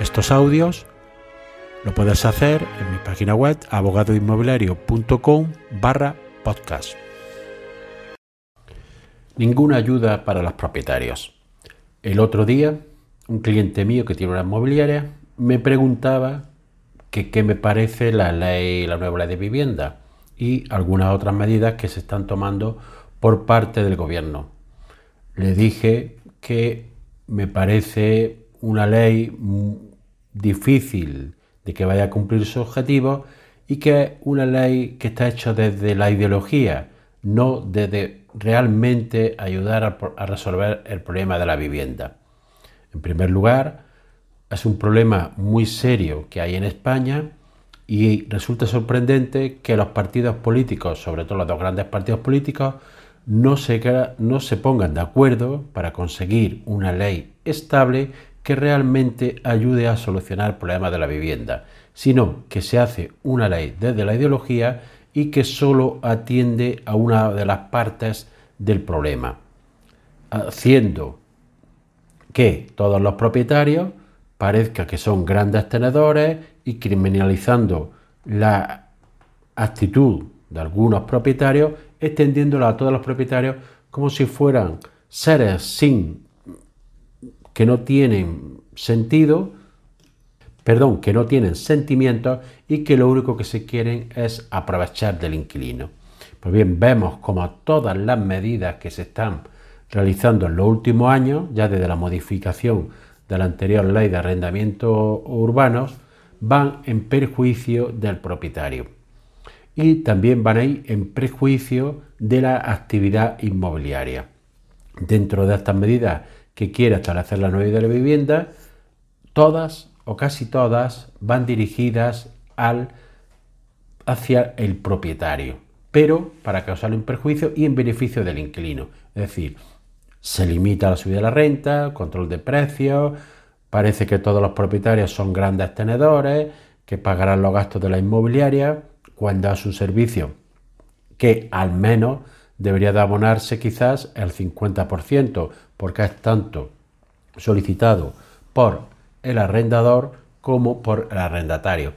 estos audios, lo puedes hacer en mi página web abogadoinmobiliario.com barra podcast. Ninguna ayuda para los propietarios. El otro día, un cliente mío que tiene una inmobiliaria me preguntaba qué me parece la ley, la nueva ley de vivienda y algunas otras medidas que se están tomando por parte del gobierno. Le dije que me parece una ley difícil de que vaya a cumplir su objetivo y que es una ley que está hecha desde la ideología, no desde realmente ayudar a, resolver el problema de la vivienda. En primer lugar, es un problema muy serio que hay en España y resulta sorprendente que los partidos políticos, sobre todo los dos grandes partidos políticos, no se, no se pongan de acuerdo para conseguir una ley estable que realmente ayude a solucionar el problema de la vivienda, sino que se hace una ley desde la ideología y que solo atiende a una de las partes del problema, haciendo que todos los propietarios parezca que son grandes tenedores y criminalizando la actitud de algunos propietarios, extendiéndola a todos los propietarios como si fueran seres sin que no tienen sentido, perdón, que no tienen sentimientos y que lo único que se quieren es aprovechar del inquilino. Pues bien, vemos como todas las medidas que se están realizando en los últimos años, ya desde la modificación de la anterior ley de arrendamientos urbanos, van en perjuicio del propietario. Y también van a ir en perjuicio de la actividad inmobiliaria. Dentro de estas medidas que quiere establecer la nueva de la vivienda, todas o casi todas van dirigidas al, hacia el propietario, pero para causarle un perjuicio y en beneficio del inquilino. Es decir, se limita la subida de la renta, control de precios, parece que todos los propietarios son grandes tenedores, que pagarán los gastos de la inmobiliaria cuando a su servicio, que al menos debería de abonarse quizás el 50%, porque es tanto solicitado por el arrendador como por el arrendatario.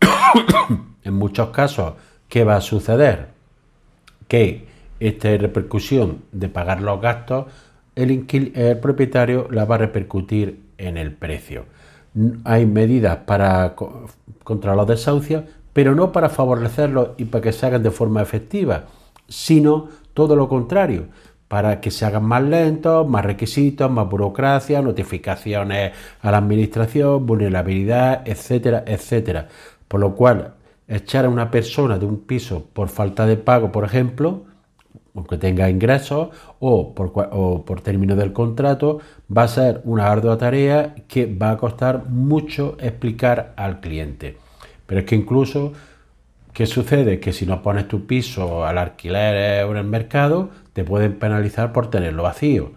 en muchos casos, ¿qué va a suceder? Que esta repercusión de pagar los gastos, el, el propietario la va a repercutir en el precio. Hay medidas para contra los desahucios, pero no para favorecerlos y para que se hagan de forma efectiva, sino todo lo contrario, para que se hagan más lentos, más requisitos, más burocracia, notificaciones a la administración, vulnerabilidad, etcétera, etcétera. Por lo cual, echar a una persona de un piso por falta de pago, por ejemplo, aunque tenga ingresos o por, o por término del contrato, va a ser una ardua tarea que va a costar mucho explicar al cliente. Pero es que incluso ¿Qué sucede? Que si no pones tu piso al alquiler o en el mercado, te pueden penalizar por tenerlo vacío.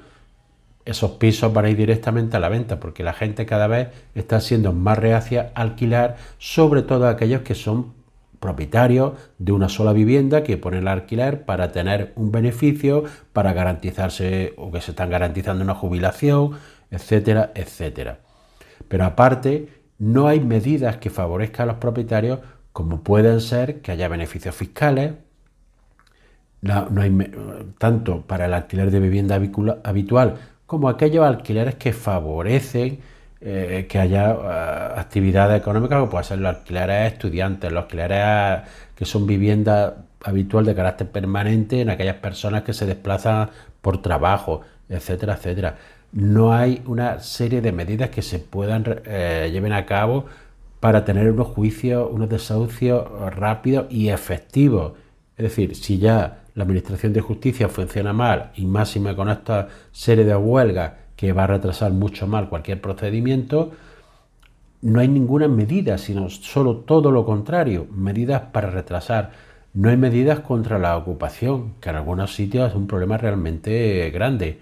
Esos pisos van a ir directamente a la venta porque la gente cada vez está siendo más reacia a alquilar, sobre todo aquellos que son propietarios de una sola vivienda que ponen el alquiler para tener un beneficio, para garantizarse o que se están garantizando una jubilación, etcétera, etcétera. Pero aparte, no hay medidas que favorezcan a los propietarios como pueden ser que haya beneficios fiscales, no, hay, tanto para el alquiler de vivienda habitual como aquellos alquileres que favorecen eh, que haya eh, actividades económicas, como pueden ser los alquileres estudiantes, los alquileres que son viviendas habitual de carácter permanente en aquellas personas que se desplazan por trabajo, etcétera, etcétera. No hay una serie de medidas que se puedan eh, lleven a cabo para tener unos juicios, unos desahucios rápidos y efectivos. Es decir, si ya la Administración de Justicia funciona mal y máxima con esta serie de huelgas que va a retrasar mucho mal cualquier procedimiento, no hay ninguna medida, sino solo todo lo contrario, medidas para retrasar. No hay medidas contra la ocupación, que en algunos sitios es un problema realmente grande.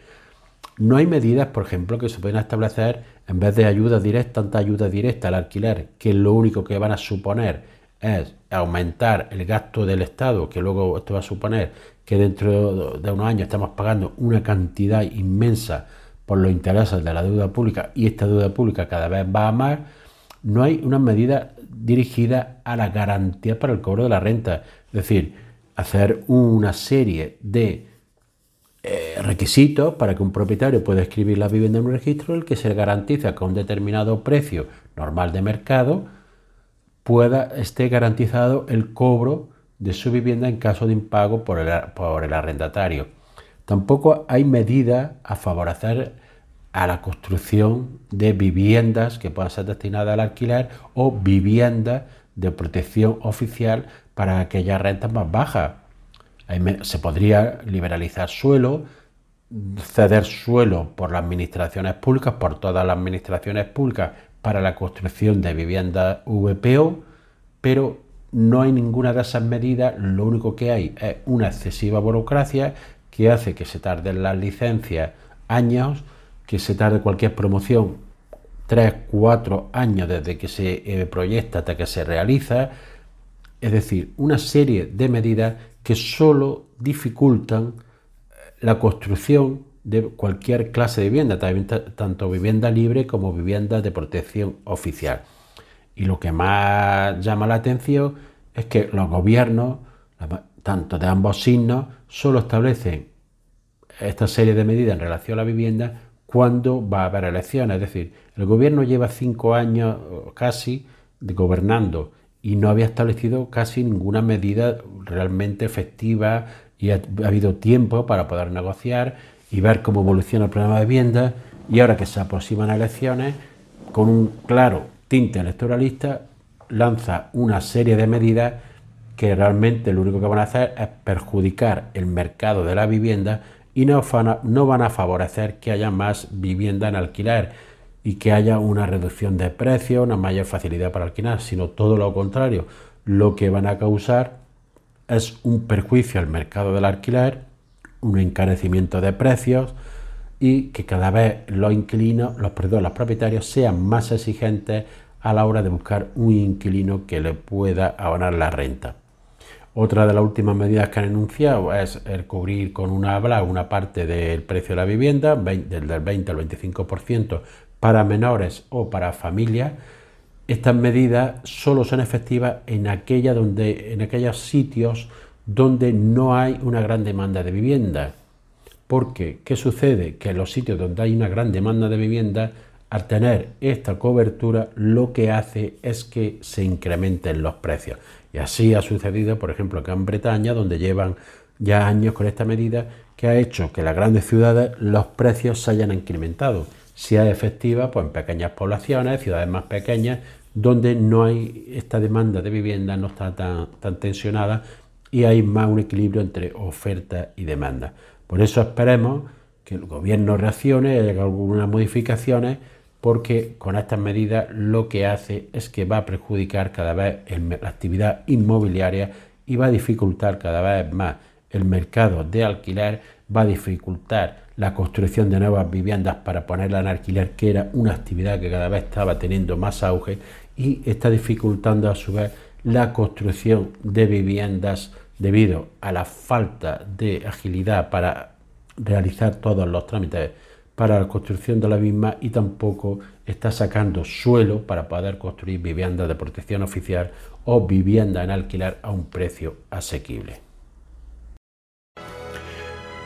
No hay medidas, por ejemplo, que se pueden establecer en vez de ayuda directa, tanta ayuda directa al alquiler, que lo único que van a suponer es aumentar el gasto del Estado, que luego esto va a suponer que dentro de unos años estamos pagando una cantidad inmensa por los intereses de la deuda pública y esta deuda pública cada vez va a más, no hay una medida dirigida a la garantía para el cobro de la renta. Es decir, hacer una serie de eh, requisitos para que un propietario pueda escribir la vivienda en un registro, el que se garantiza que a un determinado precio normal de mercado pueda esté garantizado el cobro de su vivienda en caso de impago por el, por el arrendatario. Tampoco hay medidas a favorecer a la construcción de viviendas que puedan ser destinadas al alquiler o viviendas de protección oficial para aquellas rentas más bajas. Se podría liberalizar suelo, ceder suelo por las administraciones públicas, por todas las administraciones públicas, para la construcción de viviendas VPO, pero no hay ninguna de esas medidas, lo único que hay es una excesiva burocracia que hace que se tarden las licencias años, que se tarde cualquier promoción 3, 4 años desde que se eh, proyecta hasta que se realiza, es decir, una serie de medidas que solo dificultan eh, la construcción de cualquier clase de vivienda, tanto vivienda libre como vivienda de protección oficial. Y lo que más llama la atención es que los gobiernos, tanto de ambos signos, solo establecen esta serie de medidas en relación a la vivienda cuando va a haber elecciones. Es decir, el gobierno lleva cinco años casi gobernando y no había establecido casi ninguna medida realmente efectiva y ha, habido tiempo para poder negociar y ver cómo evoluciona el problema de vivienda y ahora que se aproximan elecciones, con un claro tinte electoralista, lanza una serie de medidas que realmente lo único que van a hacer es perjudicar el mercado de la vivienda y no, van a favorecer que haya más vivienda en alquiler y que haya una reducción de precios, una mayor facilidad para alquilar, sino todo lo contrario. Lo que van a causar es un perjuicio al mercado del alquiler, un encarecimiento de precios y que cada vez los inquilinos, los, perdón, los propietarios sean más exigentes a la hora de buscar un inquilino que le pueda abonar la renta. Otra de las últimas medidas que han enunciado es el cubrir con una habla una parte del precio de la vivienda, del 20 al 25% para menores o para familias. Estas medidas solo son efectivas en, aquella donde, en aquellos sitios donde no hay una gran demanda de vivienda. Porque, ¿qué sucede? Que en los sitios donde hay una gran demanda de vivienda, al tener esta cobertura, lo que hace es que se incrementen los precios. Y así ha sucedido, por ejemplo, acá en Bretaña, donde llevan ya años con esta medida que ha hecho que en las grandes ciudades los precios se hayan incrementado. Si es efectiva, pues en pequeñas poblaciones, ciudades más pequeñas, donde no hay esta demanda de vivienda, no está tan, tan tensionada y hay más un equilibrio entre oferta y demanda. Por eso esperemos que el gobierno reaccione, haya algunas modificaciones porque con estas medidas lo que hace es que va a perjudicar cada vez la actividad inmobiliaria y va a dificultar cada vez más el mercado de alquiler, va a dificultar la construcción de nuevas viviendas para ponerla en alquiler, que era una actividad que cada vez estaba teniendo más auge y está dificultando a su vez la construcción de viviendas debido a la falta de agilidad para realizar todos los trámites para la construcción de la misma y tampoco está sacando suelo para poder construir viviendas de protección oficial o vivienda en alquiler a un precio asequible.